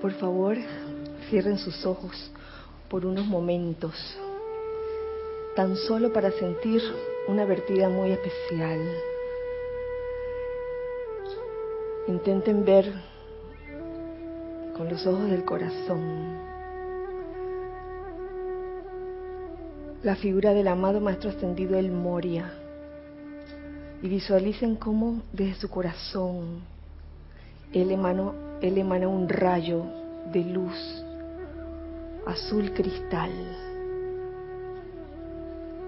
Por favor, cierren sus ojos por unos momentos, tan solo para sentir una vertida muy especial. Intenten ver con los ojos del corazón la figura del amado Maestro Ascendido El Moria y visualicen cómo desde su corazón él emana, él emana un rayo de luz azul cristal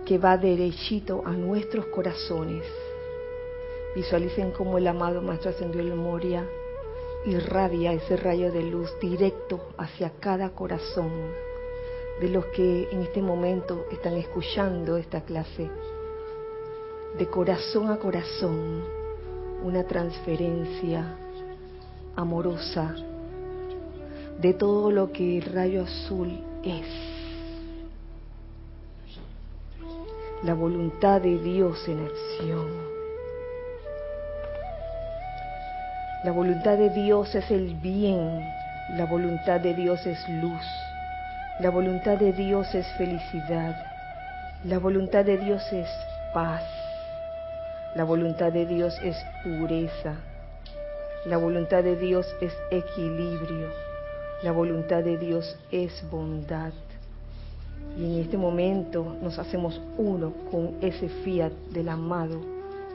que va derechito a nuestros corazones. Visualicen cómo el amado Maestro Ascendido El Moria irradia ese rayo de luz directo hacia cada corazón de los que en este momento están escuchando esta clase. De corazón a corazón, una transferencia amorosa de todo lo que el rayo azul es. La voluntad de Dios en acción. La voluntad de Dios es el bien, la voluntad de Dios es luz, la voluntad de Dios es felicidad, la voluntad de Dios es paz, la voluntad de Dios es pureza, la voluntad de Dios es equilibrio, la voluntad de Dios es bondad. Y en este momento nos hacemos uno con ese fiat del amado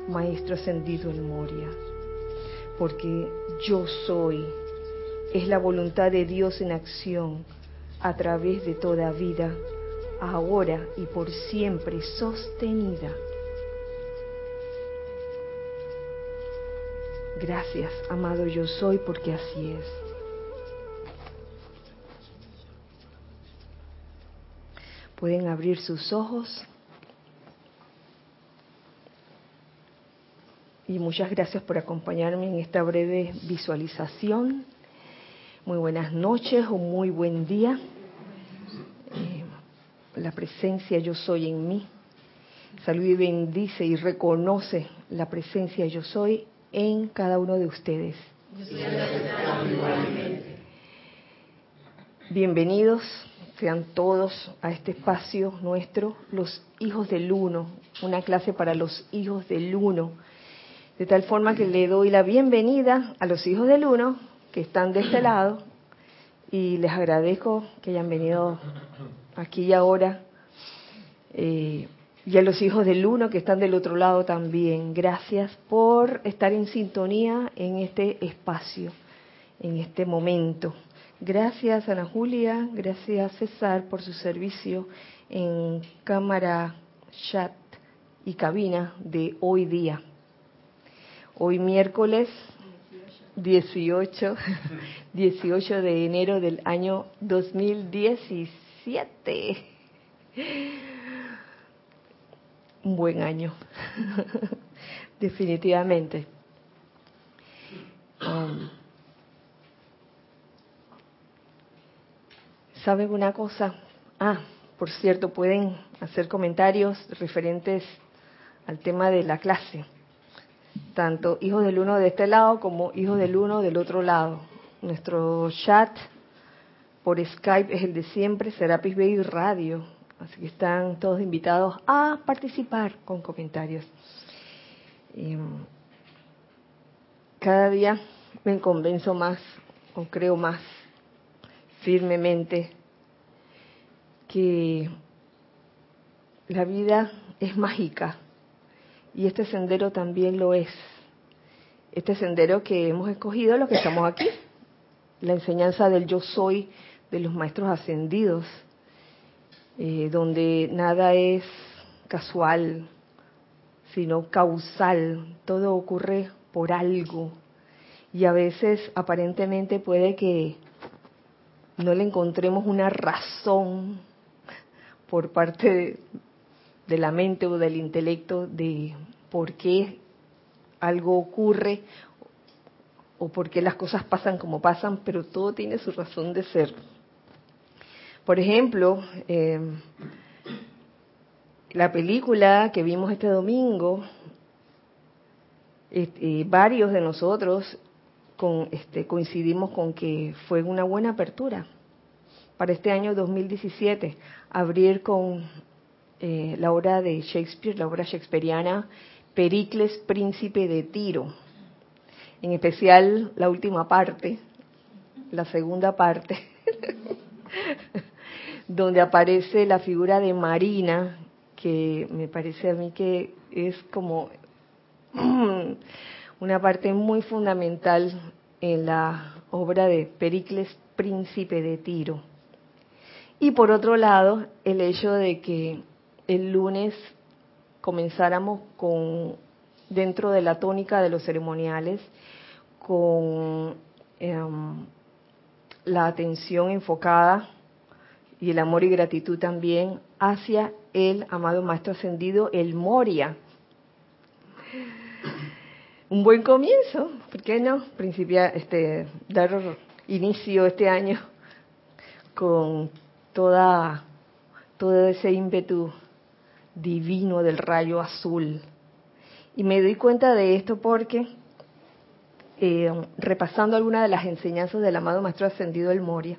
Maestro ascendido en Moria porque yo soy. Es la voluntad de Dios en acción a través de toda vida, ahora y por siempre sostenida. Gracias, amado yo soy, porque así es. Pueden abrir sus ojos. y muchas gracias por acompañarme en esta breve visualización. Muy buenas noches o muy buen día. Eh, la presencia yo soy en mí. Salud y bendice y reconoce la presencia yo soy en cada uno de ustedes. Bienvenidos sean todos a este espacio nuestro, los hijos del uno, una clase para los hijos del uno de tal forma que le doy la bienvenida a los hijos del uno que están de este lado y les agradezco que hayan venido aquí y ahora. Eh, y a los hijos del uno que están del otro lado también. Gracias por estar en sintonía en este espacio, en este momento. Gracias Ana Julia, gracias César por su servicio en cámara, chat y cabina de hoy día. Hoy miércoles 18, 18 de enero del año 2017. Un buen año, definitivamente. Um, ¿Saben una cosa? Ah, por cierto, pueden hacer comentarios referentes al tema de la clase tanto hijos del uno de este lado como hijos del uno del otro lado. Nuestro chat por Skype es el de siempre, Serapis Bay Radio. Así que están todos invitados a participar con comentarios. cada día me convenzo más, o creo más firmemente, que la vida es mágica y este sendero también lo es. Este sendero que hemos escogido, los que estamos aquí, la enseñanza del yo soy de los maestros ascendidos, eh, donde nada es casual, sino causal, todo ocurre por algo. Y a veces aparentemente puede que no le encontremos una razón por parte de, de la mente o del intelecto de por qué algo ocurre o por qué las cosas pasan como pasan, pero todo tiene su razón de ser. Por ejemplo, eh, la película que vimos este domingo, varios de nosotros con, este, coincidimos con que fue una buena apertura para este año 2017, abrir con eh, la obra de Shakespeare, la obra shakespeariana Pericles, príncipe de Tiro, en especial la última parte, la segunda parte, donde aparece la figura de Marina, que me parece a mí que es como una parte muy fundamental en la obra de Pericles, príncipe de Tiro. Y por otro lado, el hecho de que el lunes comenzáramos con, dentro de la tónica de los ceremoniales, con em, la atención enfocada y el amor y gratitud también hacia el amado Maestro Ascendido, el Moria. Un buen comienzo, ¿por qué no? Principia, este, dar inicio este año con toda, todo ese ímpetu divino del rayo azul. Y me doy cuenta de esto porque, eh, repasando algunas de las enseñanzas del amado Maestro Ascendido del Moria,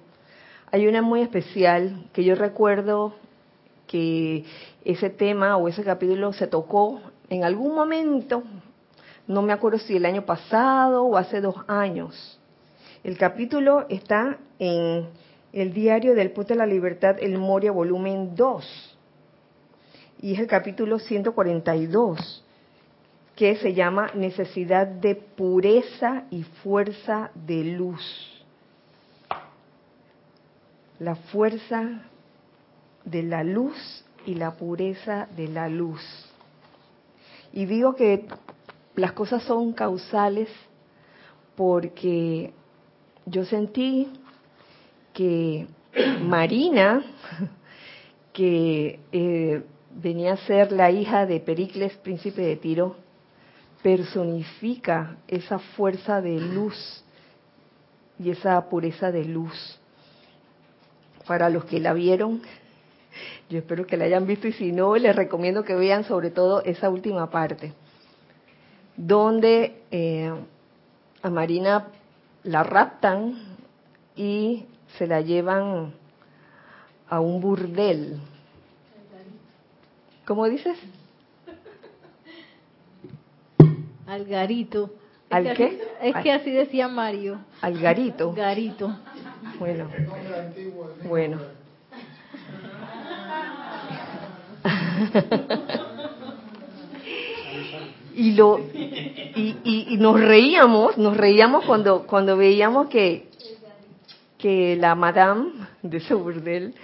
hay una muy especial que yo recuerdo que ese tema o ese capítulo se tocó en algún momento, no me acuerdo si el año pasado o hace dos años. El capítulo está en el diario del Puente de la Libertad, el Moria, volumen 2 y es el capítulo 142, que se llama Necesidad de pureza y fuerza de luz. La fuerza de la luz y la pureza de la luz. Y digo que las cosas son causales porque yo sentí que Marina, que eh, venía a ser la hija de Pericles, príncipe de Tiro, personifica esa fuerza de luz y esa pureza de luz. Para los que la vieron, yo espero que la hayan visto y si no, les recomiendo que vean sobre todo esa última parte, donde eh, a Marina la raptan y se la llevan a un burdel ¿Cómo dices? Algarito. ¿Al qué? es que así decía Mario. Algarito. Garito. Bueno. Bueno. y lo y, y, nos reíamos, nos reíamos cuando cuando veíamos que que la madame de ese burdel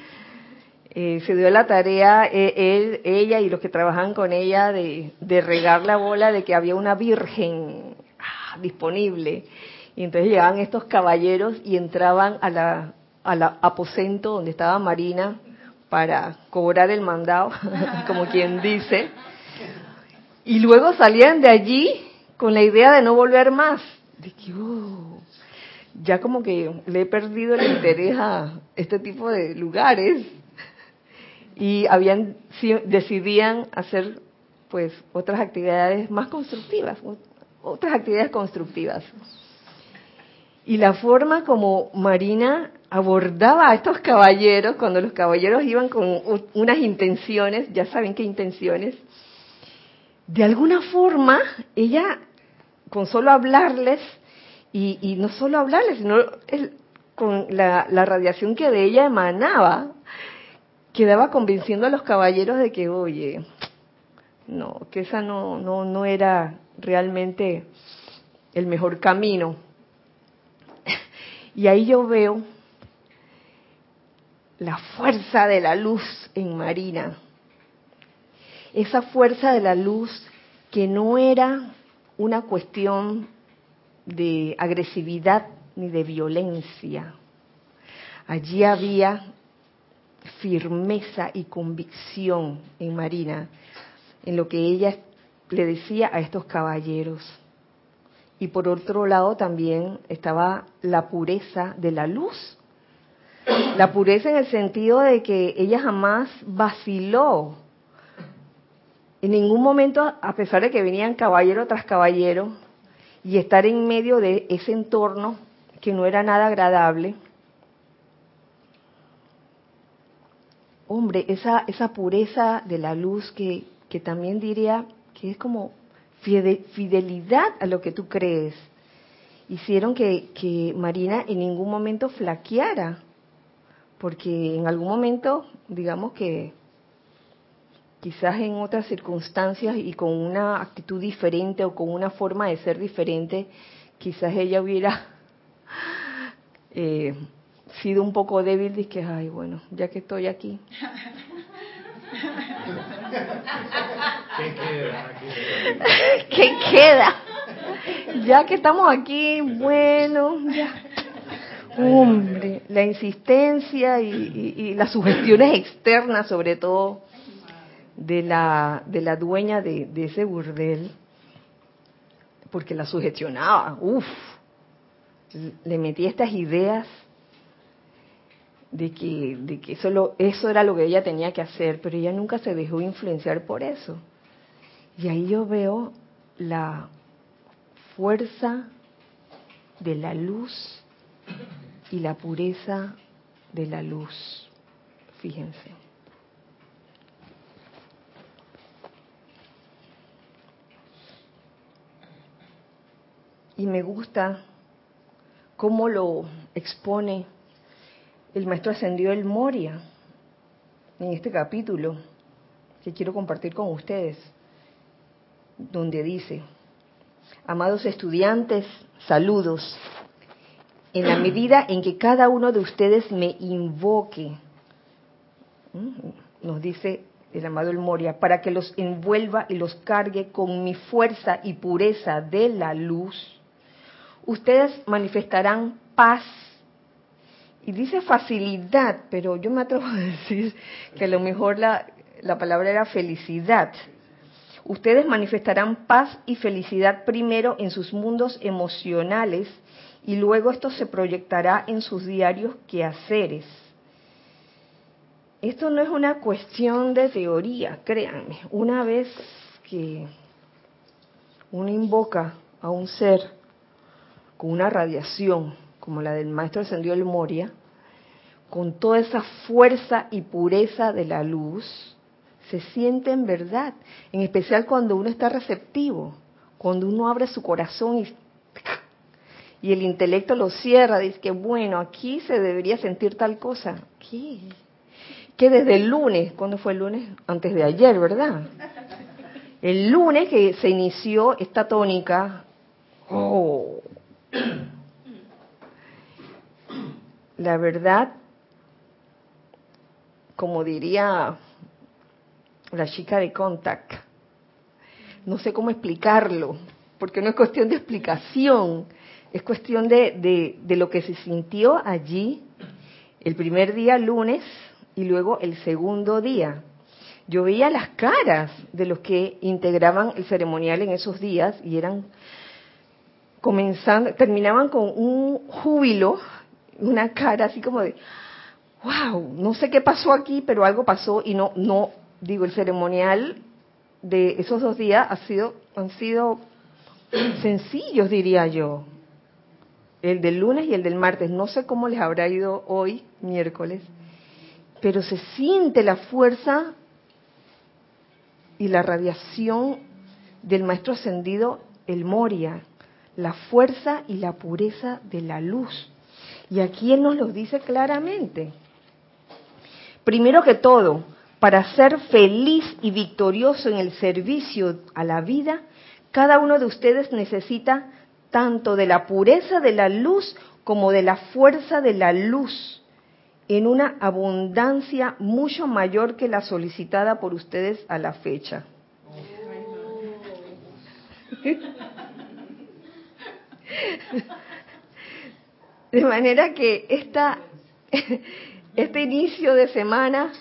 eh, se dio la tarea, eh, él, ella y los que trabajan con ella, de, regar la bola de que había una virgen ah, disponible. Y entonces llegaban estos caballeros y entraban a la, al aposento donde estaba Marina para cobrar el mandado, como quien dice. Y luego salían de allí con la idea de no volver más. De que, oh, ya como que le he perdido el interés a este tipo de lugares y habían decidían hacer pues otras actividades más constructivas, otras actividades constructivas. Y la forma como Marina abordaba a estos caballeros, cuando los caballeros iban con unas intenciones, ya saben qué intenciones, de alguna forma ella, con solo hablarles, y, no solo hablarles, sino con la, la radiación que de ella emanaba, quedaba convenciendo a los caballeros de que, oye, no, que esa no, no, no era realmente el mejor camino. Y ahí yo veo la fuerza de la luz en Marina. Esa fuerza de la luz que no era una cuestión de agresividad ni de violencia. Allí había firmeza y convicción en Marina, en lo que ella le decía a estos caballeros. Y por otro lado también estaba la pureza de la luz. La pureza en el sentido de que ella jamás vaciló. En ningún momento, a pesar de que venían caballero tras caballero, y estar en medio de ese entorno que no era nada agradable. Hombre, esa, esa pureza de la luz que, que también diría que es como fidelidad a lo que tú crees, hicieron que, Marina en ningún momento flaqueara, porque en algún momento, digamos que quizás en otras circunstancias y con una actitud diferente o con una forma de ser diferente, quizás ella hubiera eh, sido un poco débil y que, ay, bueno, ya que estoy aquí. ¿Qué queda? ¿Qué queda? Ya que estamos aquí, bueno, ya. Hombre, la insistencia y las sugestiones externas sobre todo de la, de la dueña de, ese burdel, porque la sugestionaba, uff, le metía estas ideas de que, de que eso, eso era lo que ella tenía que hacer, pero ella nunca se dejó influenciar por eso. Y ahí yo veo la fuerza de la luz y la pureza de la luz. Fíjense. y me gusta cómo lo expone el maestro ascendido El Moria en este capítulo que quiero compartir con ustedes, donde dice, amados estudiantes, saludos. En la medida en que cada uno de ustedes me invoque, nos dice el amado El Moria, para que los envuelva y los cargue con mi fuerza y pureza de la luz, ustedes manifestarán paz. Y dice facilidad, pero yo me atrevo a decir que a lo mejor la, la palabra era felicidad. Ustedes manifestarán paz y felicidad primero en sus mundos emocionales y luego esto se proyectará en sus diarios quehaceres. Esto no es una cuestión de teoría, créanme. Una vez que uno invoca a un ser con una radiación como la del maestro ascendido el Moria, con toda esa fuerza y pureza de la luz, se siente en verdad, en especial cuando uno está receptivo, cuando uno abre su corazón y, y el intelecto lo cierra, dice que bueno, aquí se debería sentir tal cosa. ¿Qué? Que desde el lunes, ¿cuándo fue el lunes? Antes de ayer, ¿verdad? El lunes que se inició esta tónica, oh, la verdad, como diría la chica de Contact, no sé cómo explicarlo, porque no es cuestión de explicación, es cuestión de, de, lo que se sintió allí el primer día lunes y luego el segundo día. Yo veía las caras de los que integraban el ceremonial en esos días y eran comenzando, terminaban con un júbilo, una cara así como de, wow, no sé qué pasó aquí, pero algo pasó y no, no, digo, el ceremonial de esos dos días ha sido, han sido sencillos, diría yo. El del lunes y el del martes. No sé cómo les habrá ido hoy, miércoles, pero se siente la fuerza y la radiación del maestro ascendido, el Moria, la fuerza y la pureza de la luz. Y aquí Él nos lo dice claramente. Primero que todo, para ser feliz y victorioso en el servicio a la vida, cada uno de ustedes necesita tanto de la pureza de la luz como de la fuerza de la luz en una abundancia mucho mayor que la solicitada por ustedes a la fecha. De manera que esta, este inicio de semana,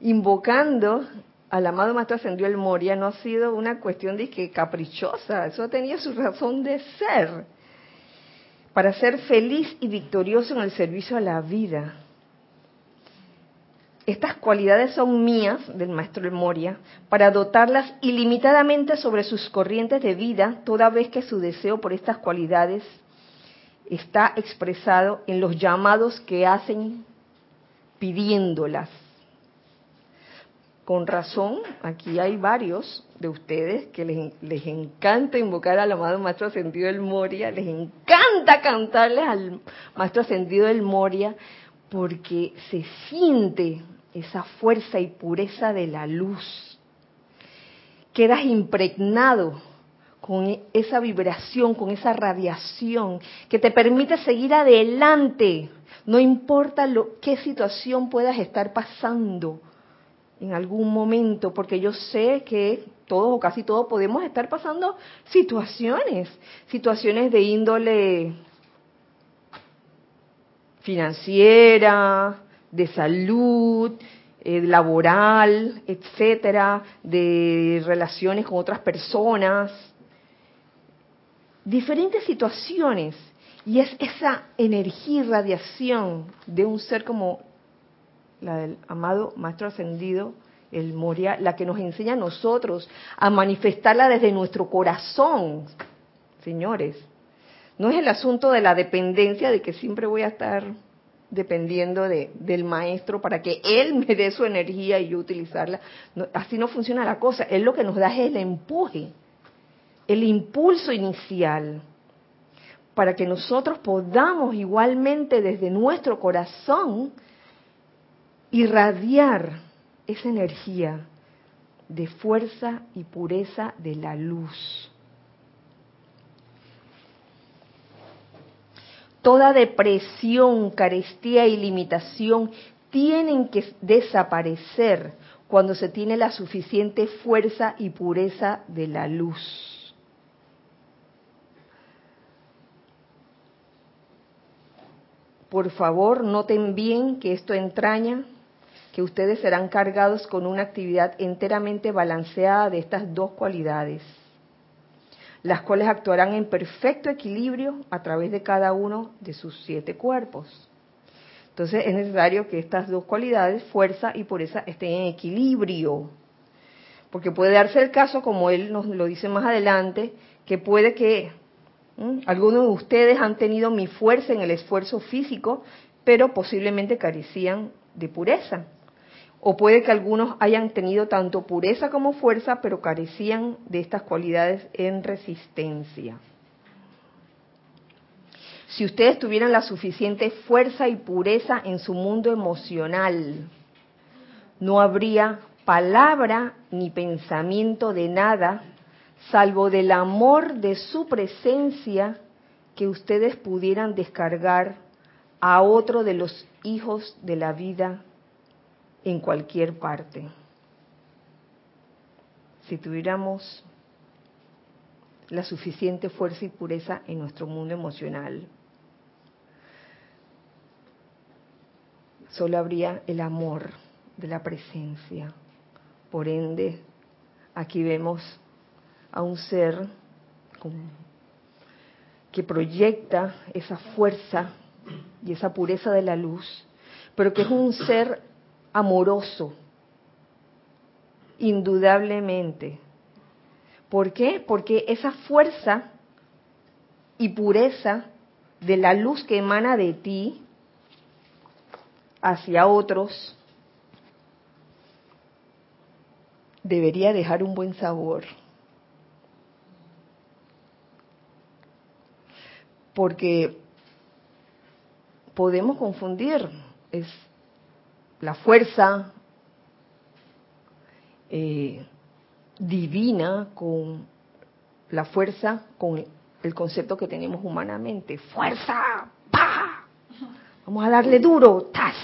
invocando al amado Maestro Ascendió el Moria, no ha sido una cuestión de que caprichosa, eso tenía su razón de ser, para ser feliz y victorioso en el servicio a la vida. Estas cualidades son mías, del maestro de Moria, para dotarlas ilimitadamente sobre sus corrientes de vida, toda vez que su deseo por estas cualidades está expresado en los llamados que hacen pidiéndolas. Con razón, aquí hay varios de ustedes que les, encanta invocar al amado Maestro Ascendido del Moria, les encanta cantarles al Maestro Ascendido del Moria, porque se siente esa fuerza y pureza de la luz. Quedas impregnado con esa vibración, con esa radiación que te permite seguir adelante, no importa lo, qué situación puedas estar pasando en algún momento, porque yo sé que todos o casi todos podemos estar pasando situaciones, situaciones de índole financiera, de salud, eh, laboral, etcétera, de relaciones con otras personas, diferentes situaciones. Y es esa energía y radiación de un ser como la del amado Maestro Ascendido, el Moria, la que nos enseña a nosotros a manifestarla desde nuestro corazón, señores. No es el asunto de la dependencia, de que siempre voy a estar dependiendo de, del maestro para que él me dé su energía y yo utilizarla. así no funciona la cosa. Él lo que nos da es el empuje, el impulso inicial, para que nosotros podamos igualmente desde nuestro corazón irradiar esa energía de fuerza y pureza de la luz. Toda depresión, carestía y limitación tienen que desaparecer cuando se tiene la suficiente fuerza y pureza de la luz. Por favor, noten bien que esto entraña que ustedes serán cargados con una actividad enteramente balanceada de estas dos cualidades, las cuales actuarán en perfecto equilibrio a través de cada uno de sus siete cuerpos. Entonces es necesario que estas dos cualidades, fuerza y pureza, estén en equilibrio. Porque puede darse el caso, como él nos lo dice más adelante, que puede que algunos de ustedes han tenido mi fuerza en el esfuerzo físico, pero posiblemente carecían de pureza. O puede que algunos hayan tenido tanto pureza como fuerza, pero carecían de estas cualidades en resistencia. Si ustedes tuvieran la suficiente fuerza y pureza en su mundo emocional, no habría palabra ni pensamiento de nada, salvo del amor de su presencia que ustedes pudieran descargar a otro de los hijos de la vida en cualquier parte. Si tuviéramos la suficiente fuerza y pureza en nuestro mundo emocional, solo habría el amor de la presencia. Por ende, aquí vemos a un ser que proyecta esa fuerza y esa pureza de la luz, pero que es un ser amoroso, indudablemente. ¿Por qué? Porque esa fuerza y pureza de la luz que emana de ti hacia otros debería dejar un buen sabor. Porque podemos confundir, es la fuerza eh, divina con la fuerza, con el concepto que tenemos humanamente. Fuerza, ¡pa! Vamos a darle duro, ¡tas!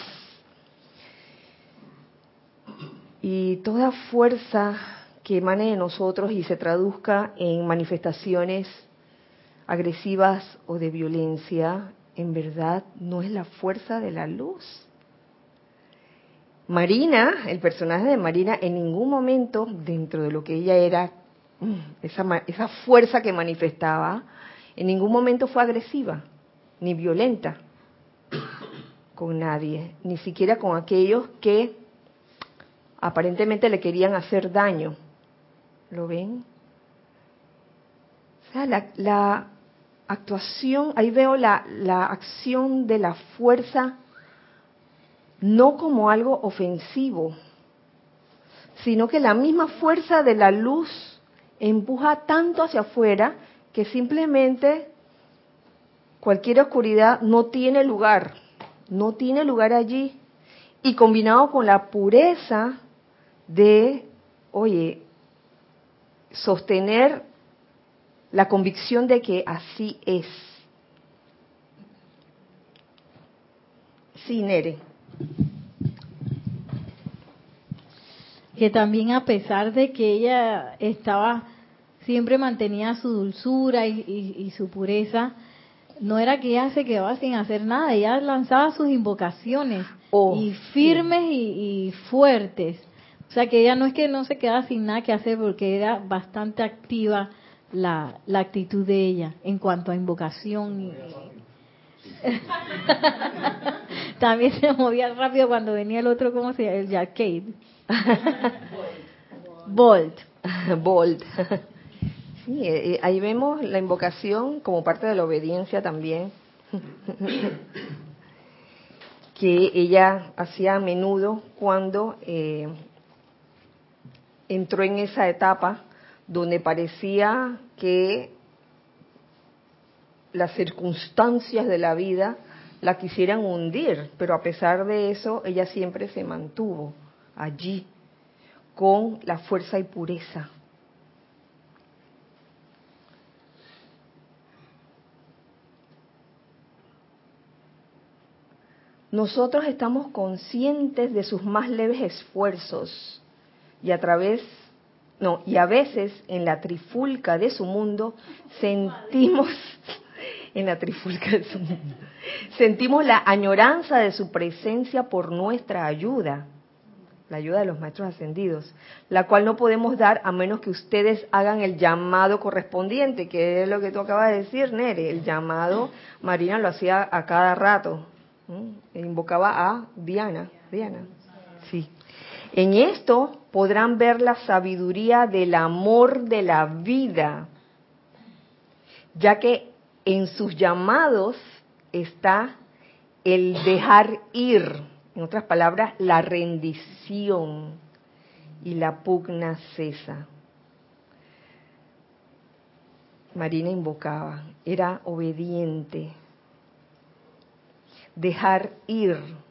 Y toda fuerza que emane de nosotros y se traduzca en manifestaciones agresivas o de violencia, en verdad no es la fuerza de la luz Marina, el personaje de Marina, en ningún momento, dentro de lo que ella era, mm, esa, fuerza que manifestaba, en ningún momento fue agresiva, ni violenta con nadie, ni siquiera con aquellos que aparentemente le querían hacer daño. ¿Lo ven? O sea, la actuación, ahí veo la, la acción de la fuerza no como algo ofensivo, sino que la misma fuerza de la luz empuja tanto hacia afuera que simplemente cualquier oscuridad no tiene lugar, no tiene lugar allí. Y combinado con la pureza de, oye, sostener la convicción de que así es. Sí, Nere. Que también a pesar de que ella estaba, siempre mantenía su dulzura y, su pureza, no era que ella se quedaba sin hacer nada, ella lanzaba sus invocaciones oh, y firmes y, fuertes. O sea que ella no es que no se quedaba sin nada que hacer porque era bastante activa la, la actitud de ella en cuanto a invocación. También se movía rápido cuando venía el otro, ¿cómo se llama? El Jacquet. Bolt. Bolt. Sí, eh, eh, ahí vemos la invocación como parte de la obediencia también, que ella hacía a menudo cuando eh, entró en esa etapa donde parecía que las circunstancias de la vida la quisieran hundir, pero a pesar de eso, ella siempre se mantuvo allí con la fuerza y pureza. Nosotros estamos conscientes de sus más leves esfuerzos y a través no, y a veces en la trifulca de su mundo sentimos en la trifulca de su mundo. Sentimos la añoranza de su presencia por nuestra ayuda, la ayuda de los maestros ascendidos, la cual no podemos dar a menos que ustedes hagan el llamado correspondiente, que es lo que tú acabas de decir, Nere. El llamado, Marina lo hacía a cada rato, e invocaba a Diana. Diana, sí. En esto podrán ver la sabiduría del amor de la vida, ya que en sus llamados está el dejar ir, en otras palabras, la rendición y la pugna cesa. Marina invocaba, era obediente, dejar ir.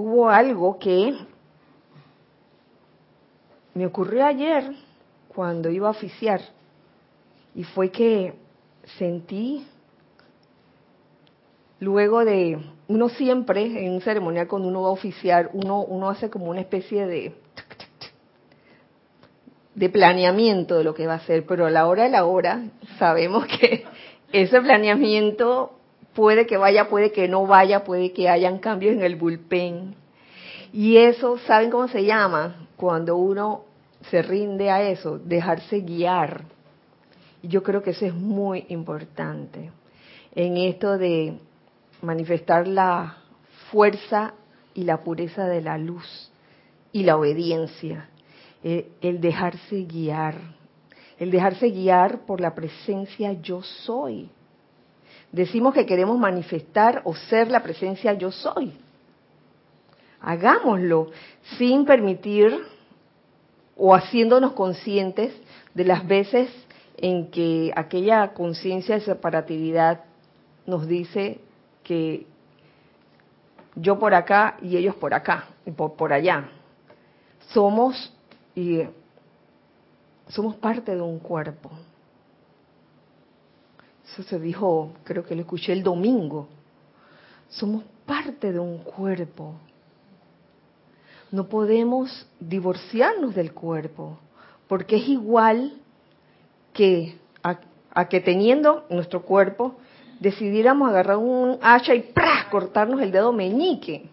Hubo algo que me ocurrió ayer cuando iba a oficiar y fue que sentí luego de uno siempre en un ceremonial cuando uno va a oficiar uno uno hace como una especie de de planeamiento de lo que va a hacer pero a la hora de la hora sabemos que ese planeamiento puede que vaya puede que no vaya puede que hayan cambios en el bullpen y eso saben cómo se llama cuando uno se rinde a eso, dejarse guiar. Y yo creo que eso es muy importante en esto de manifestar la fuerza y la pureza de la luz y la obediencia, eh, el dejarse guiar, el dejarse guiar por la presencia yo soy. Decimos que queremos manifestar o ser la presencia yo soy. Hagámoslo sin permitir o haciéndonos conscientes de las veces en que aquella conciencia de separatividad nos dice que yo por acá y ellos por acá y por, por allá. Somos y somos parte de un cuerpo. Eso se dijo, creo que lo escuché el domingo. Somos parte de un cuerpo. No podemos divorciarnos del cuerpo, porque es igual que a, que teniendo nuestro cuerpo decidiéramos agarrar un hacha y cortarnos el dedo meñique,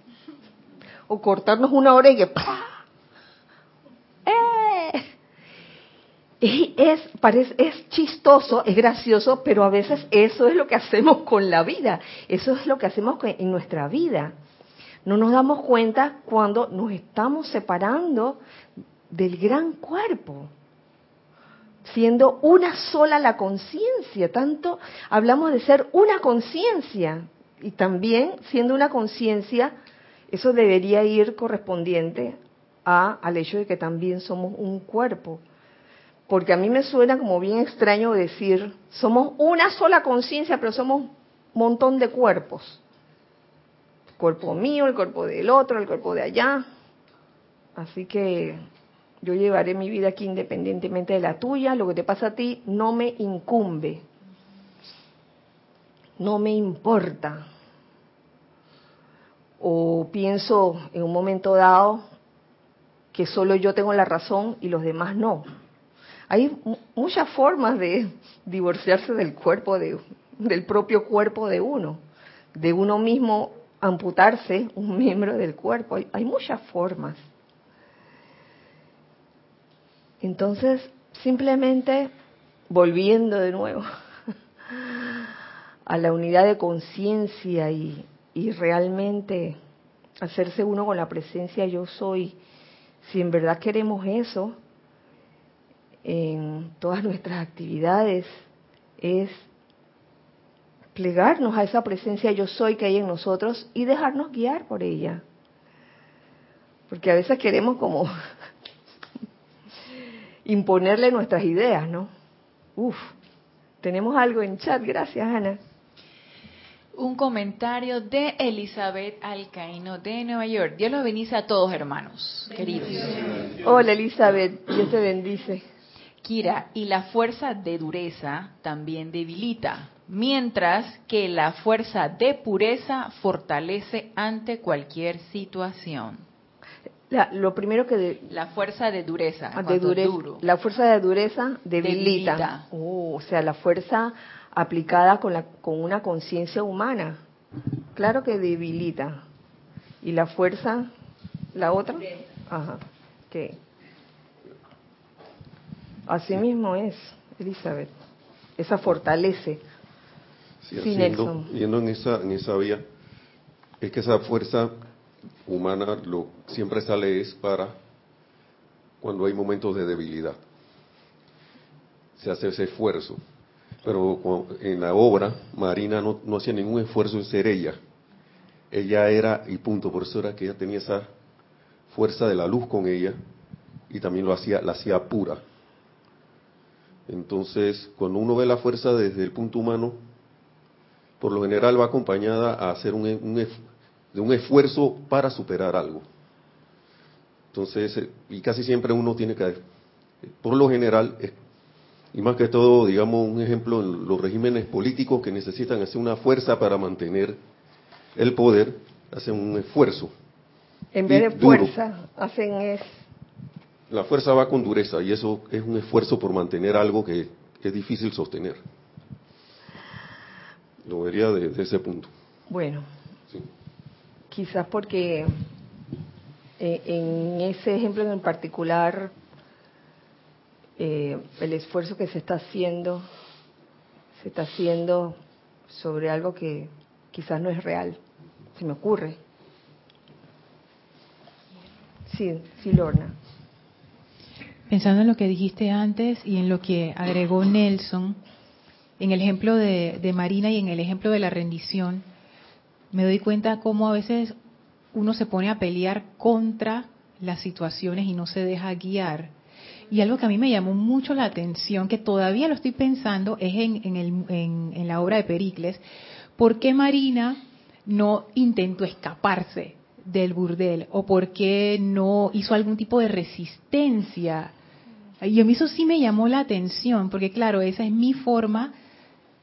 o cortarnos una oreja ¡Eh! Es, parece, es chistoso, es gracioso, pero a veces eso es lo que hacemos con la vida, eso es lo que hacemos en nuestra vida No nos damos cuenta cuando nos estamos separando del gran cuerpo, siendo una sola la conciencia. Tanto hablamos de ser una conciencia y también siendo una conciencia, eso debería ir correspondiente a, al hecho de que también somos un cuerpo. Porque a mí me suena como bien extraño decir, somos una sola conciencia, pero somos un montón de cuerpos. Cuerpo mío, el cuerpo del otro, el cuerpo de allá. Así que yo llevaré mi vida aquí independientemente de la tuya. Lo que te pasa a ti no me incumbe. No me importa. O pienso en un momento dado que solo yo tengo la razón y los demás no. Hay muchas formas de divorciarse del cuerpo, de, del propio cuerpo de uno, de uno mismo amputarse un miembro del cuerpo. Hay, hay muchas formas. Entonces, simplemente volviendo de nuevo a la unidad de conciencia y, y, realmente hacerse uno con la presencia yo soy, si en verdad queremos eso en todas nuestras actividades, es plegarnos a esa presencia yo soy que hay en nosotros y dejarnos guiar por ella. Porque a veces queremos como imponerle nuestras ideas, ¿no? Uf, tenemos algo en chat, gracias Ana. Un comentario de Elizabeth Alcaíno de Nueva York. Dios los bendice a todos, hermanos, queridos. Hola Elizabeth, Dios te bendice. Kira, y la fuerza de dureza también debilita, mientras que la fuerza de pureza fortalece ante cualquier situación. La, lo primero que de, la fuerza de dureza, de dureza duro. la fuerza de dureza debilita, debilita. Oh, o sea la fuerza aplicada con la con una conciencia humana. Claro que debilita. Y la fuerza la otra ajá. Que así mismo es Elizabeth esa fortalece sí, sí Nelson. yendo en esa en esa vía es que esa fuerza humana lo siempre sale es para cuando hay momentos de debilidad. Se hace ese esfuerzo. Pero en la obra, Marina no, no hacía ningún esfuerzo en ser ella. Ella era, y punto, por eso era que ella tenía esa fuerza de la luz con ella y también lo hacía, la hacía pura. Entonces, cuando uno ve la fuerza desde el punto humano, por lo general va acompañada a hacer un, un, de un esfuerzo para superar algo. Entonces, eh, y casi siempre uno tiene que, por lo general, y más que todo, digamos, un ejemplo en los regímenes políticos que necesitan hacer una fuerza para mantener el poder, hacen un esfuerzo. En vez de fuerza, hacen es... La fuerza va con dureza y eso es un esfuerzo por mantener algo que, es difícil sostener. Lo vería desde ese punto. Bueno, quizás porque eh, en ese ejemplo en particular eh, el esfuerzo que se está haciendo se está haciendo sobre algo que quizás no es real, se me ocurre. Sí, sí, Lorna. Pensando en lo que dijiste antes y en lo que agregó Nelson, en el ejemplo de, de Marina y en el ejemplo de la rendición, me doy cuenta cómo a veces uno se pone a pelear contra las situaciones y no se deja guiar. Y algo que a mí me llamó mucho la atención, que todavía lo estoy pensando, es en, el, en, la obra de Pericles, ¿por qué Marina no intentó escaparse del burdel? ¿O por qué no hizo algún tipo de resistencia? Y a mí eso sí me llamó la atención, porque claro, esa es mi forma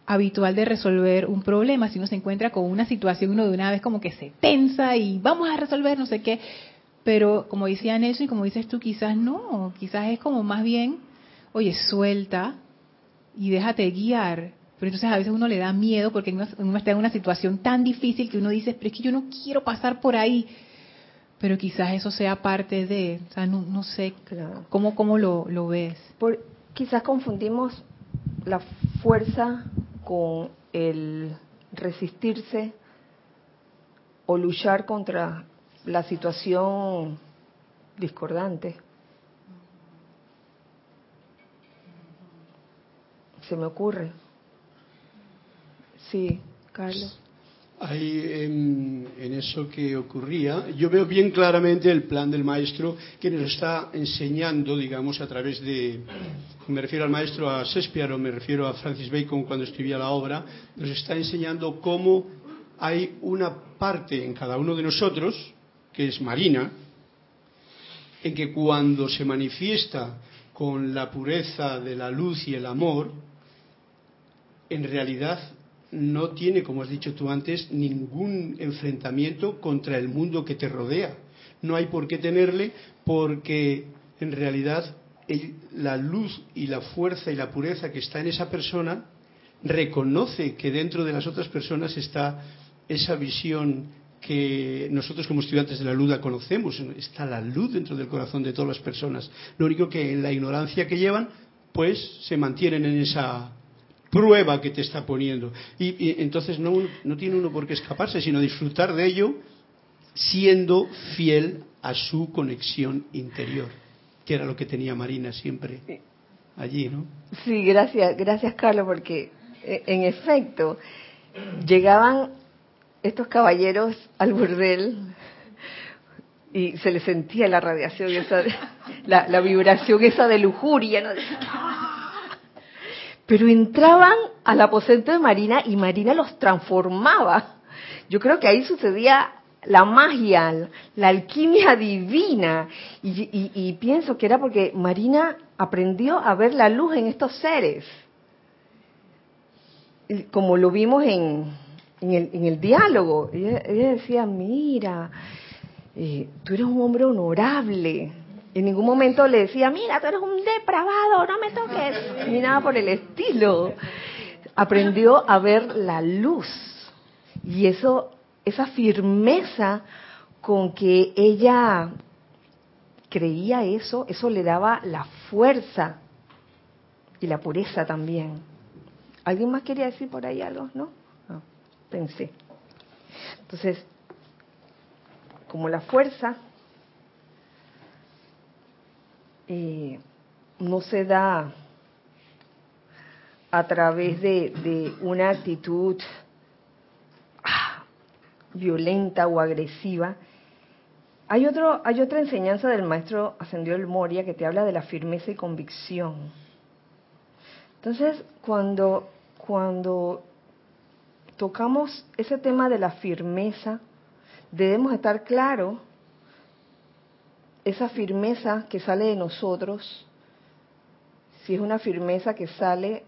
habitual de resolver un problema. Si uno se encuentra con una situación, uno de una vez como que se tensa y vamos a resolver no sé qué. Pero como decía Nelson y como dices tú, quizás no, quizás es como más bien, oye, suelta y déjate guiar. Pero entonces a veces uno le da miedo porque uno, está en una situación tan difícil que uno dice, pero es que yo no quiero pasar por ahí. Pero quizás eso sea parte de, o sea, no, no sé, ¿cómo, cómo lo, lo ves? Por, quizás confundimos la fuerza con el resistirse o luchar contra la situación discordante. Se me ocurre. Sí, Carlos. Ahí en, eso que ocurría, yo veo bien claramente el plan del maestro que nos está enseñando, digamos, a través de, me refiero al maestro a Shakespeare o me refiero a Francis Bacon cuando escribía la obra, nos está enseñando cómo hay una parte en cada uno de nosotros, que es Marina, en que cuando se manifiesta con la pureza de la luz y el amor, en realidad no tiene, como has dicho tú antes, ningún enfrentamiento contra el mundo que te rodea. No hay por qué tenerle porque en realidad la luz y la fuerza y la pureza que está en esa persona reconoce que dentro de las otras personas está esa visión que nosotros como estudiantes de la luz la conocemos, está la luz dentro del corazón de todas las personas. Lo único que en la ignorancia que llevan, pues se mantienen en esa prueba que te está poniendo. Y, entonces no, no tiene uno por qué escaparse, sino disfrutar de ello siendo fiel a su conexión interior, que era lo que tenía Marina siempre allí, ¿no? Sí, gracias, gracias Carlos, porque eh, en efecto llegaban estos caballeros al burdel y se les sentía la radiación, esa, la, la vibración esa de lujuria, ¿no? Pero entraban al aposento de Marina y Marina los transformaba. Yo creo que ahí sucedía la magia, la alquimia divina. Y, pienso que era porque Marina aprendió a ver la luz en estos seres. Como lo vimos en, el, diálogo. Ella, decía, mira, eh, tú eres un hombre honorable, en ningún momento le decía, mira, tú eres un depravado, no me toques, ni nada por el estilo. Aprendió a ver la luz. Y eso, esa firmeza con que ella creía eso, eso le daba la fuerza y la pureza también. ¿Alguien más quería decir por ahí algo? ¿No? no pensé. Entonces, como la fuerza no se da a través de, una actitud ah, violenta o agresiva. Hay, otro, hay otra enseñanza del maestro Ascendió el Moria que te habla de la firmeza y convicción. Entonces, cuando, cuando tocamos ese tema de la firmeza, debemos estar claros esa firmeza que sale de nosotros, si es una firmeza que sale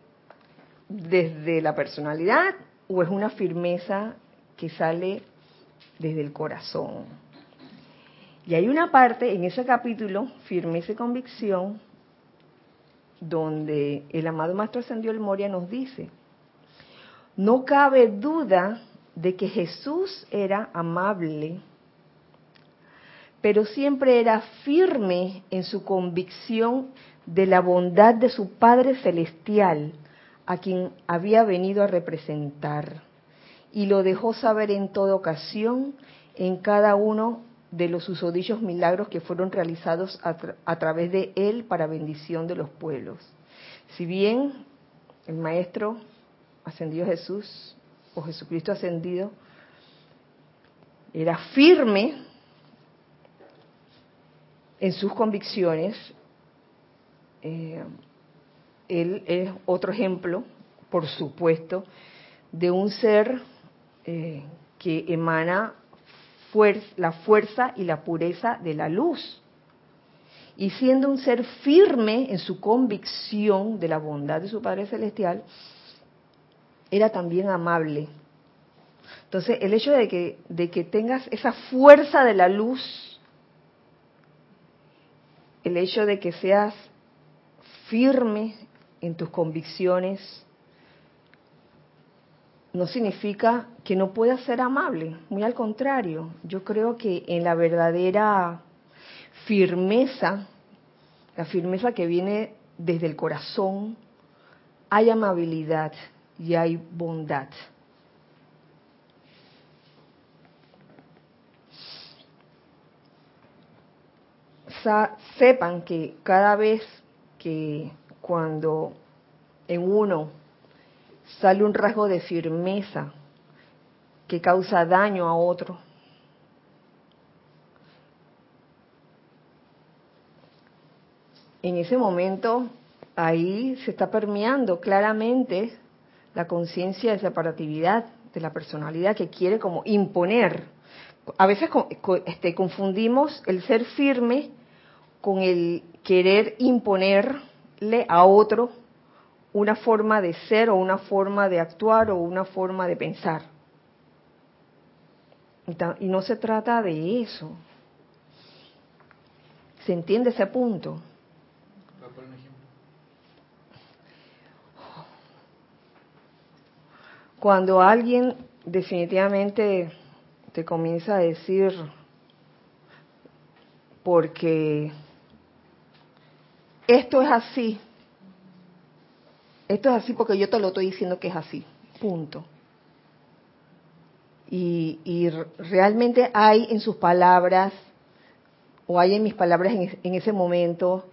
desde la personalidad o es una firmeza que sale desde el corazón. Y hay una parte en ese capítulo, firmeza y convicción, donde el amado Maestro Ascendió el Moria nos dice, no cabe duda de que Jesús era amable, pero siempre era firme en su convicción de la bondad de su Padre Celestial, a quien había venido a representar, y lo dejó saber en toda ocasión, en cada uno de los susodichos milagros que fueron realizados a, través de él para bendición de los pueblos. Si bien el Maestro ascendido Jesús, o Jesucristo ascendido, era firme en sus convicciones. Eh, él es otro ejemplo, por supuesto, de un ser eh, que emana la fuerza y la pureza de la luz. Y siendo un ser firme en su convicción de la bondad de su Padre Celestial, era también amable. Entonces, el hecho de que, de que tengas esa fuerza de la luz el hecho de que seas firme en tus convicciones no significa que no puedas ser amable, muy al contrario, yo creo que en la verdadera firmeza, la firmeza que viene desde el corazón, hay amabilidad y hay bondad. Sepan que cada vez que cuando en uno sale un rasgo de firmeza que causa daño a otro, en ese momento ahí se está permeando claramente la conciencia de separatividad de la personalidad que quiere como imponer. A veces este, confundimos el ser firme con el querer imponerle a otro una forma de ser o una forma de actuar o una forma de pensar. Y no se trata de eso. ¿Se entiende ese punto? Cuando alguien definitivamente te comienza a decir, porque esto es así, esto es así porque yo te lo estoy diciendo que es así, punto. Y, realmente hay en sus palabras, o hay en mis palabras en, ese momento,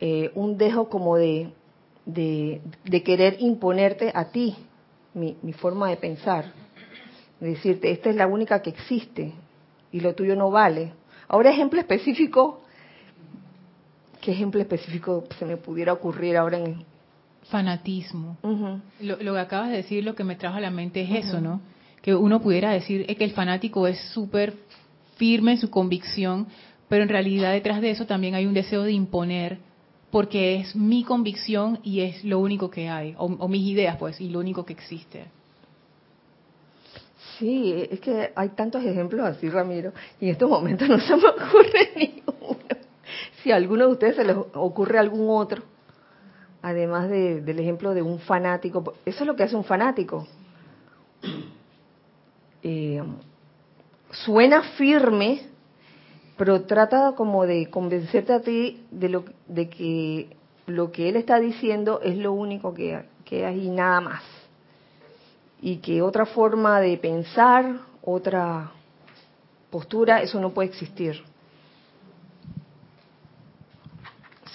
eh, un dejo como de, de, querer imponerte a ti mi, mi forma de pensar. De decirte, esta es la única que existe y lo tuyo no vale. Ahora, ejemplo específico, ¿qué ejemplo específico se me pudiera ocurrir ahora en, fanatismo. lo, que acabas de decir, lo que me trajo a la mente es eso, ¿no? Que uno pudiera decir que el fanático es súper firme en su convicción, pero en realidad detrás de eso también hay un deseo de imponer, porque es mi convicción y es lo único que hay, o, mis ideas, pues, y lo único que existe. Sí, es que hay tantos ejemplos así, Ramiro, y en estos momentos no se me ocurre ninguno. Si a alguno de ustedes se les ocurre algún otro además del ejemplo de un fanático, eso es lo que hace un fanático. Eh, suena firme, pero trata como de convencerte a ti de, lo, de que lo que él está diciendo es lo único que, que hay nada más. Y que otra forma de pensar, otra postura, eso no puede existir.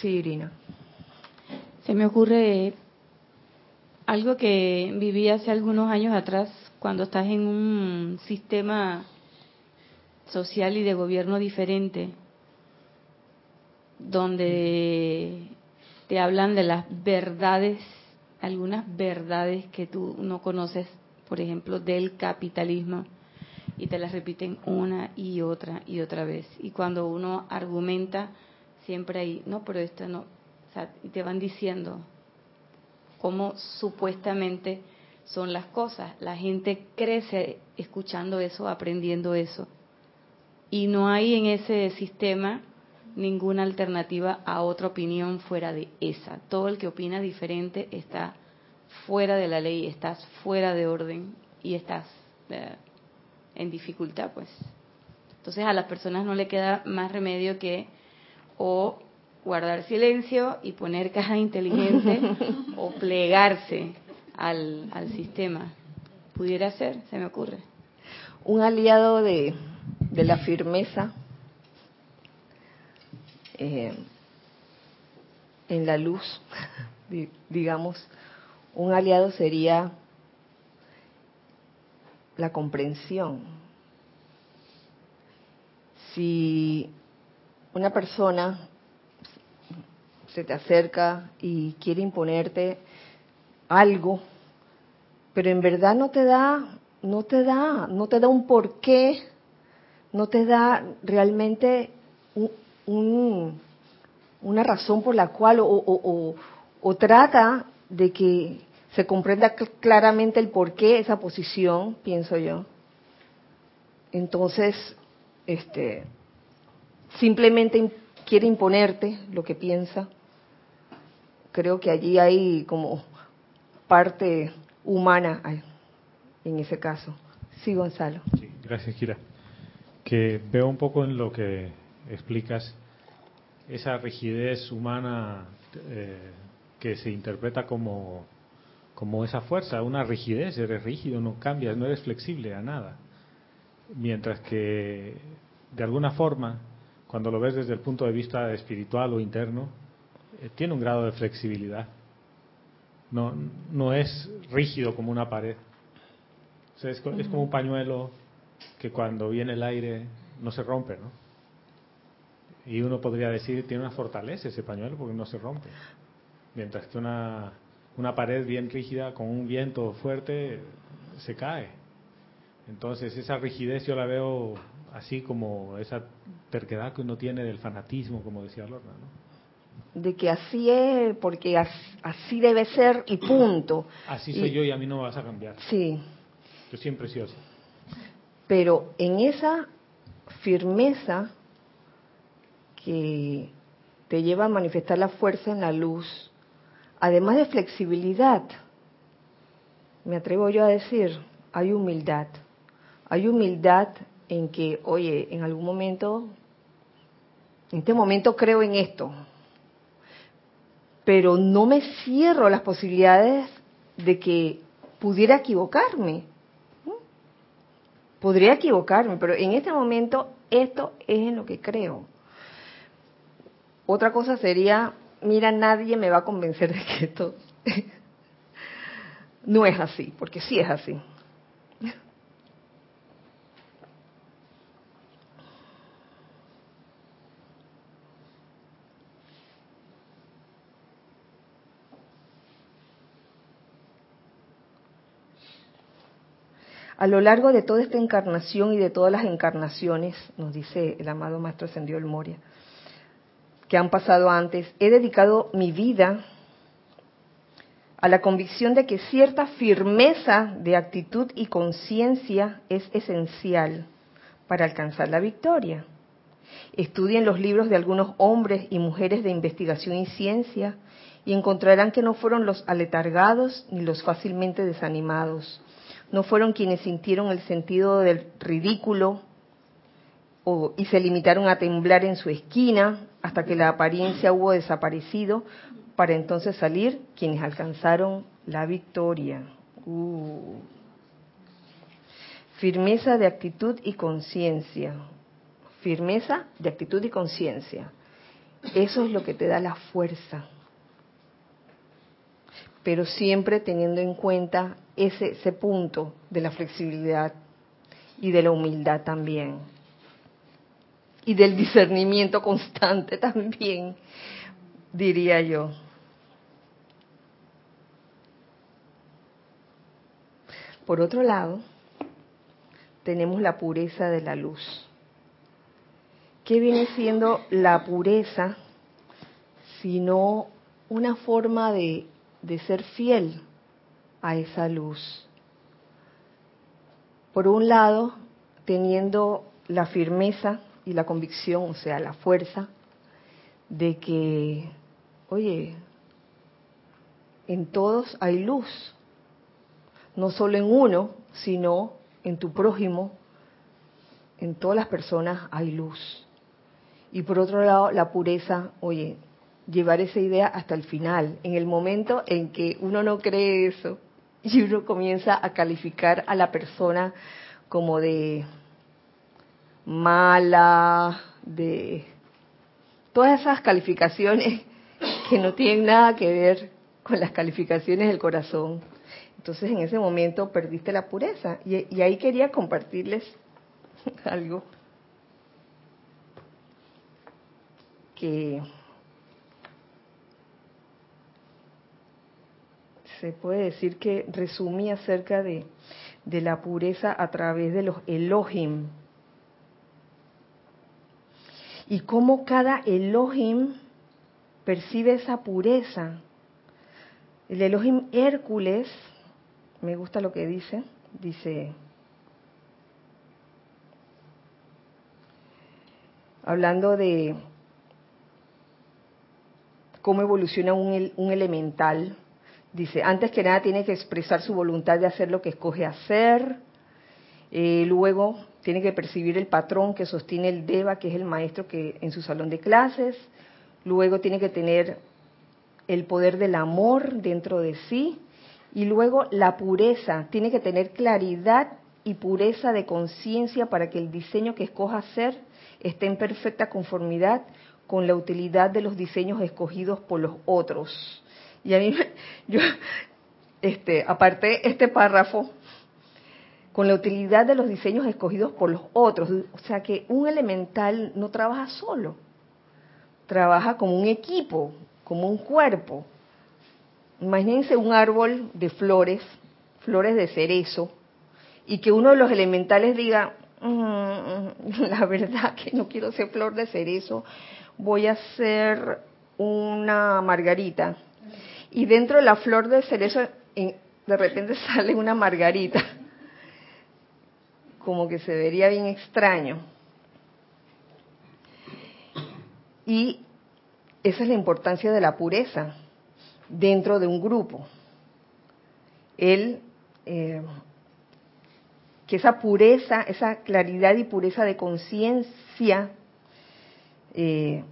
Sí, Irina. Se me ocurre algo que viví hace algunos años atrás, cuando estás en un sistema social y de gobierno diferente, donde te hablan de las verdades, algunas verdades que tú no conoces, por ejemplo, del capitalismo, y te las repiten una y otra y otra vez. Y cuando uno argumenta, siempre hay, no, pero esto no, y te van diciendo cómo supuestamente son las cosas. La gente crece escuchando eso, aprendiendo eso. Y no hay en ese sistema ninguna alternativa a otra opinión fuera de esa. Todo el que opina diferente está fuera de la ley, estás fuera de orden y estás eh, en dificultad, pues. Entonces a las personas no le queda más remedio que o guardar silencio y poner caja inteligente o plegarse al, sistema. Pudiera ser, se me ocurre. Un aliado de, la firmeza eh, en la luz, digamos, un aliado sería la comprensión. Si una persona se te acerca y quiere imponerte algo, pero en verdad no te da, no te da, no te da un porqué, no te da realmente una razón por la cual o, o, trata de que se comprenda claramente el porqué esa posición, pienso yo. Entonces, este, simplemente quiere imponerte lo que piensa creo que allí hay como parte humana en ese caso. Sí, Gonzalo. Sí, gracias, Kira. Que veo un poco en lo que explicas esa rigidez humana eh, que se interpreta como, como esa fuerza, una rigidez, eres rígido, no cambias, no eres flexible a nada. Mientras que, de alguna forma, cuando lo ves desde el punto de vista espiritual o interno, eh, tiene un grado de flexibilidad. No, no es rígido como una pared. es, como un pañuelo que cuando viene el aire no se rompe, ¿no? Y uno podría decir, tiene una fortaleza ese pañuelo porque no se rompe. Mientras que una, una pared bien rígida con un viento fuerte se cae. Entonces esa rigidez yo la veo así como esa terquedad que uno tiene del fanatismo, como decía Lorna, ¿no? De que así es, porque así debe ser y punto. Así soy yo y a mí no me vas a cambiar. Sí. Yo siempre he sido así. Pero en esa firmeza que te lleva a manifestar la fuerza en la luz, además de flexibilidad, me atrevo yo a decir, hay humildad. Hay humildad en que, oye, en algún momento, en este momento creo en esto, pero no me cierro las posibilidades de que pudiera equivocarme. Podría equivocarme, pero en este momento esto es en lo que creo. Otra cosa sería, mira, nadie me va a convencer de que esto no es así, porque sí es así. A lo largo de toda esta encarnación y de todas las encarnaciones, nos dice el amado Maestro Ascendió el Moria, que han pasado antes, he dedicado mi vida a la convicción de que cierta firmeza de actitud y conciencia es esencial para alcanzar la victoria. Estudien los libros de algunos hombres y mujeres de investigación y ciencia y encontrarán que no fueron los aletargados ni los fácilmente desanimados, no fueron quienes sintieron el sentido del ridículo y se limitaron a temblar en su esquina hasta que la apariencia hubo desaparecido, para entonces salir quienes alcanzaron la victoria. Uh. Firmeza de actitud y conciencia. Firmeza de actitud y conciencia. Eso es lo que te da la fuerza. Pero siempre teniendo en cuenta ese, punto de la flexibilidad y de la humildad también. Y del discernimiento constante también, diría yo. Por otro lado, tenemos la pureza de la luz. ¿Qué viene siendo la pureza sino una forma de, de ser fiel a esa luz. Por un lado, teniendo la firmeza y la convicción, o sea, la fuerza, de que, oye, en todos hay luz, no solo en uno, sino en tu prójimo, en todas las personas hay luz. Y por otro lado, la pureza, oye, llevar esa idea hasta el final, en el momento en que uno no cree eso, y uno comienza a calificar a la persona como de mala, de todas esas calificaciones que no tienen nada que ver con las calificaciones del corazón. Entonces en ese momento perdiste la pureza. Y, ahí quería compartirles algo que se puede decir que resumí acerca de, la pureza a través de los Elohim. Y cómo cada Elohim percibe esa pureza. El Elohim Hércules, me gusta lo que dice, dice, hablando de cómo evoluciona un, un elemental, Dice, antes que nada tiene que expresar su voluntad de hacer lo que escoge hacer. Eh, luego tiene que percibir el patrón que sostiene el Deva, que es el maestro que en su salón de clases. Luego tiene que tener el poder del amor dentro de sí. Y luego la pureza. Tiene que tener claridad y pureza de conciencia para que el diseño que escoja hacer esté en perfecta conformidad con la utilidad de los diseños escogidos por los otros. Y a mí, yo, este, aparte este párrafo, con la utilidad de los diseños escogidos por los otros. O sea que un elemental no trabaja solo, trabaja como un equipo, como un cuerpo. Imagínense un árbol de flores, flores de cerezo, y que uno de los elementales diga, mm, la verdad que no quiero ser flor de cerezo, voy a ser una margarita. Y dentro de la flor de cerezo, de repente sale una margarita como que se vería bien extraño. Y esa es la importancia de la pureza dentro de un grupo. El, eh, que esa pureza, esa claridad y pureza de conciencia eh,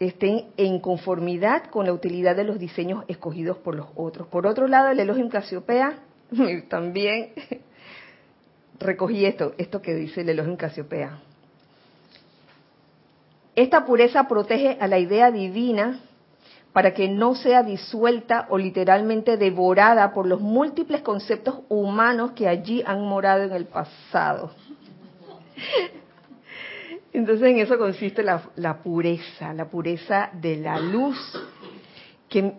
estén en conformidad con la utilidad de los diseños escogidos por los otros. Por otro lado, el Elohim Casiopea también recogí esto, esto que dice el Elohim Casiopea. Esta pureza protege a la idea divina para que no sea disuelta o literalmente devorada por los múltiples conceptos humanos que allí han morado en el pasado. Entonces en eso consiste la, pureza, la pureza de la luz, que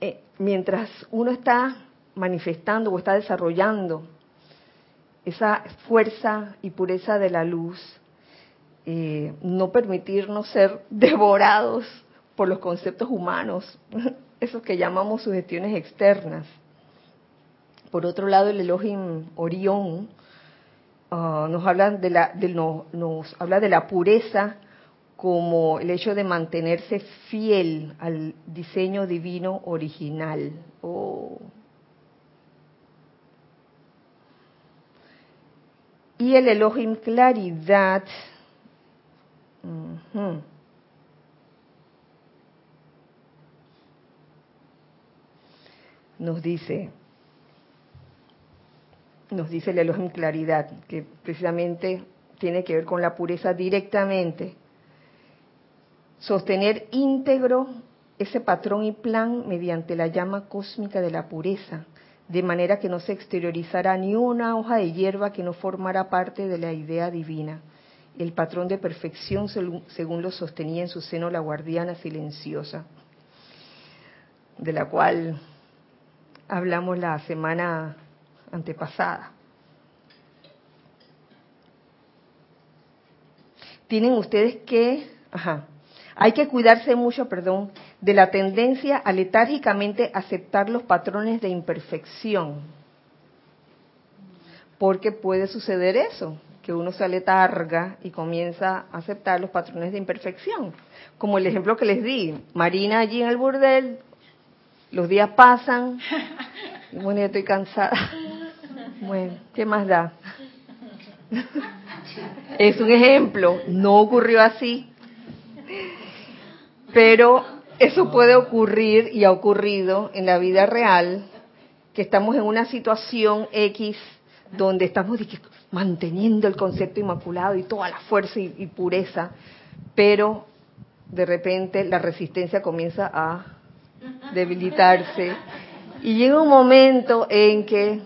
eh, mientras uno está manifestando o está desarrollando esa fuerza y pureza de la luz, eh, no permitirnos ser devorados por los conceptos humanos, esos que llamamos sugestiones externas. Por otro lado, el Elohim Orión ah, nos, habla de la, nos habla de la pureza como el hecho de mantenerse fiel al diseño divino original. Oh, Y el Elohim claridad. Nos dice, nos dice el Elohim claridad, que precisamente tiene que ver con la pureza directamente. Sostener íntegro ese patrón y plan mediante la llama cósmica de la pureza de manera que no se exteriorizara ni una hoja de hierba que no formara parte de la idea divina, el patrón de perfección según lo sostenía en su seno la guardiana silenciosa, de la cual hablamos la semana antepasada. Tienen ustedes que, ajá, hay que cuidarse mucho, perdón, de la tendencia a letárgicamente aceptar los patrones de imperfección. Porque puede suceder eso, que uno se aletarga y comienza a aceptar los patrones de imperfección. Como el ejemplo que les di, Marina allí en el burdel, los días pasan, y bueno, estoy cansada. Bueno, ¿qué más da? Es un ejemplo, no ocurrió así, pero eso puede ocurrir y ha ocurrido en la vida real, que estamos en una situación X donde estamos manteniendo el concepto inmaculado y toda la fuerza y, pureza, pero de repente la resistencia comienza a debilitarse y llega un momento en que,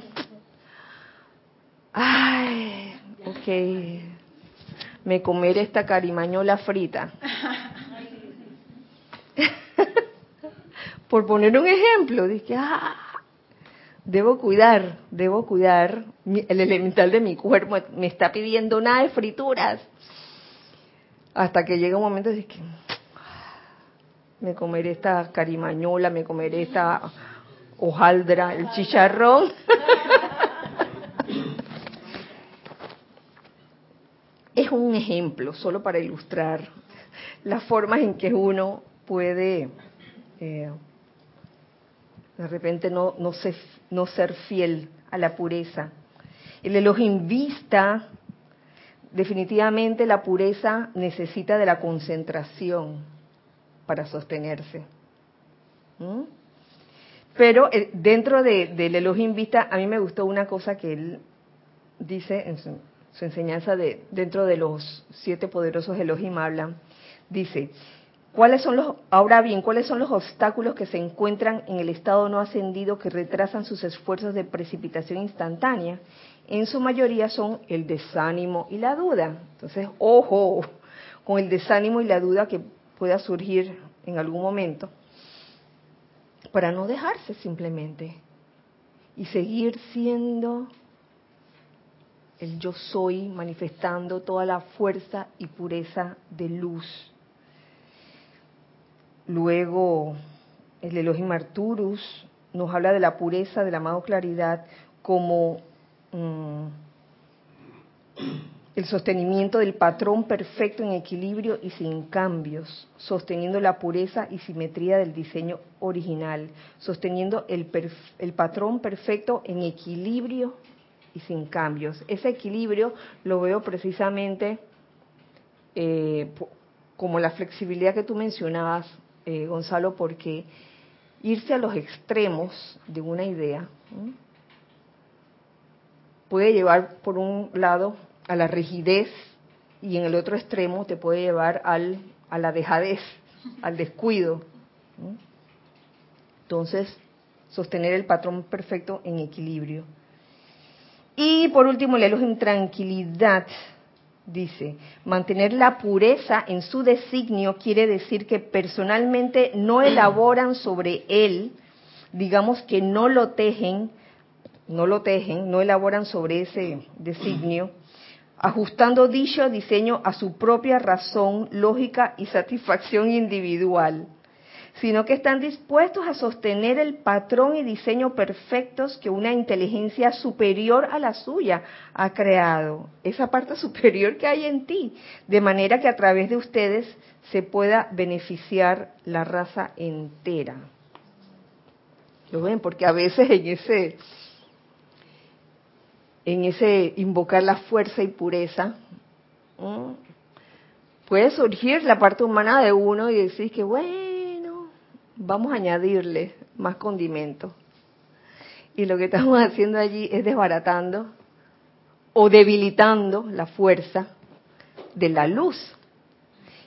ay, ok, me comeré esta carimañola frita. Por poner un ejemplo, dije, ah, debo cuidar, debo cuidar, el elemental de mi cuerpo me está pidiendo nada de frituras. Hasta que llega un momento de que me comeré esta carimañola, me comeré esta hojaldra, el chicharrón. es un ejemplo, solo para ilustrar las formas en que uno puede eh, de repente no, ser fiel a la pureza. El Elohim vista, definitivamente la pureza necesita de la concentración para sostenerse. Pero eh, dentro de, del Elohim vista, a mí me gustó una cosa que él dice en su enseñanza de, dentro de los siete poderosos Elohim hablan, dice, ¿cuáles son los, ahora bien, cuáles son los obstáculos que se encuentran en el estado no ascendido que retrasan sus esfuerzos de precipitación instantánea? En su mayoría son el desánimo y la duda. Entonces, ojo con el desánimo y la duda que pueda surgir en algún momento, para no dejarse simplemente y seguir siendo el yo soy manifestando toda la fuerza y pureza de luz. Luego, el Elohim Arturus nos habla de la pureza de la amado claridad como mm, el sostenimiento del patrón perfecto en equilibrio y sin cambios, sosteniendo la pureza y simetría del diseño original, sosteniendo el, el patrón perfecto en equilibrio y sin cambios. Ese equilibrio lo veo precisamente eh, como la flexibilidad que tú mencionabas, eh, Gonzalo, porque irse a los extremos de una idea puede llevar, por un lado, a la rigidez y en el otro extremo te puede llevar al, a la dejadez, al descuido. Entonces, sostener el patrón perfecto en equilibrio. Y por último, el en tranquilidad. Dice, mantener la pureza en su designio quiere decir que personalmente no elaboran sobre él, digamos que no lo tejen, no lo tejen, no elaboran sobre ese designio, ajustando dicho diseño a su propia razón, lógica y satisfacción individual sino que están dispuestos a sostener el patrón y diseño perfectos que una inteligencia superior a la suya ha creado, esa parte superior que hay en ti, de manera que a través de ustedes se pueda beneficiar la raza entera. ¿Lo ven? Porque a veces en ese en ese invocar la fuerza y pureza, puede surgir la parte humana de uno y decir que, bueno, vamos a añadirle más condimento. Y lo que estamos haciendo allí es desbaratando o debilitando la fuerza de la luz.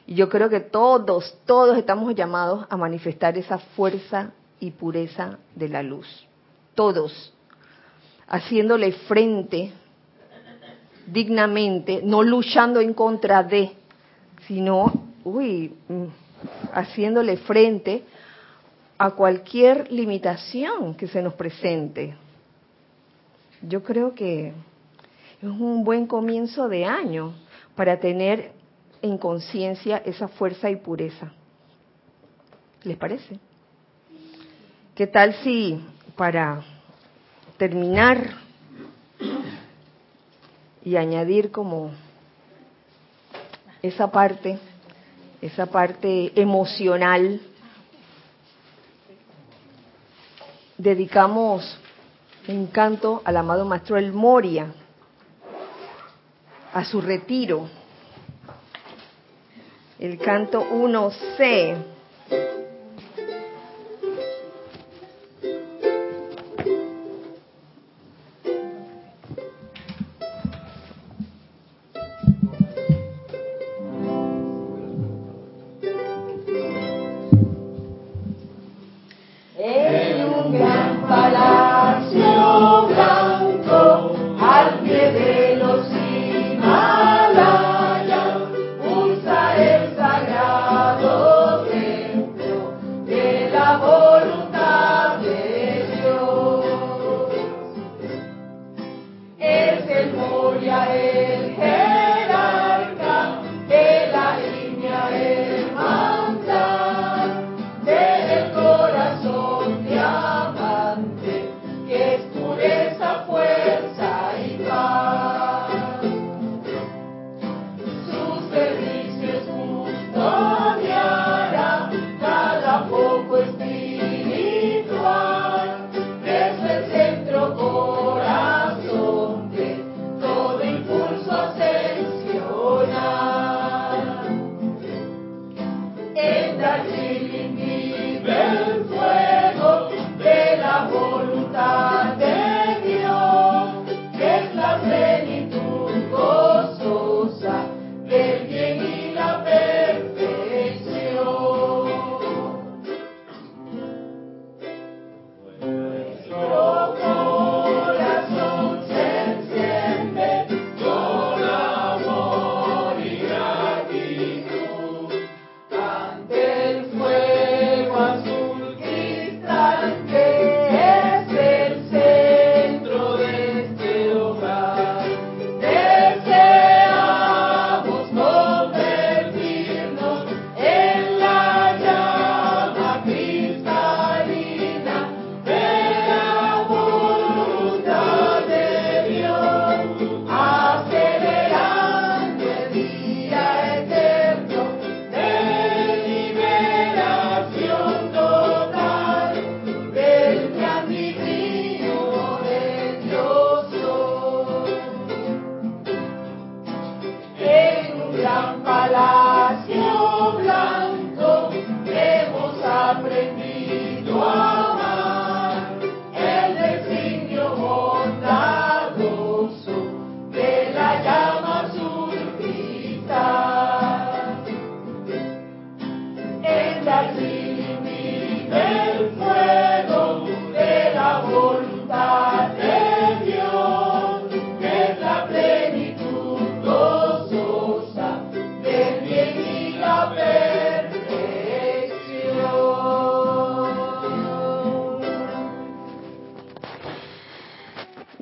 Y yo creo que todos, todos estamos llamados a manifestar esa fuerza y pureza de la luz. Todos. Haciéndole frente dignamente, no luchando en contra de, sino, uy, mm, haciéndole frente a cualquier limitación que se nos presente. Yo creo que es un buen comienzo de año para tener en conciencia esa fuerza y pureza. ¿Les parece? ¿Qué tal si para terminar y añadir como esa parte, esa parte emocional dedicamos un canto al amado Maestro El Moria, a su retiro. El canto 1C.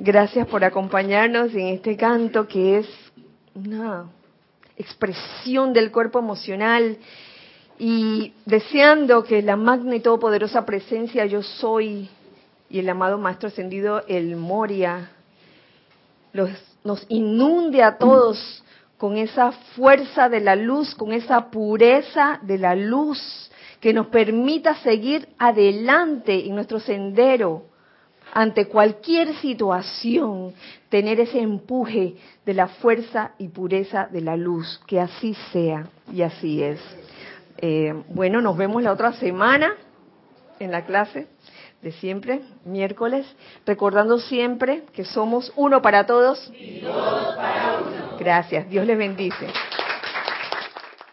Gracias por acompañarnos en este canto que es una expresión del cuerpo emocional y deseando que la magna y todopoderosa presencia yo soy y el amado Maestro Ascendido, el Moria, los, nos inunde a todos con esa fuerza de la luz, con esa pureza de la luz, que nos permita seguir adelante en nuestro sendero ante cualquier situación, tener ese empuje de la fuerza y pureza de la luz, que así sea y así es. Eh, bueno, nos vemos la otra semana en la clase de siempre, miércoles, recordando siempre que somos uno para todos. Gracias, Dios les bendice.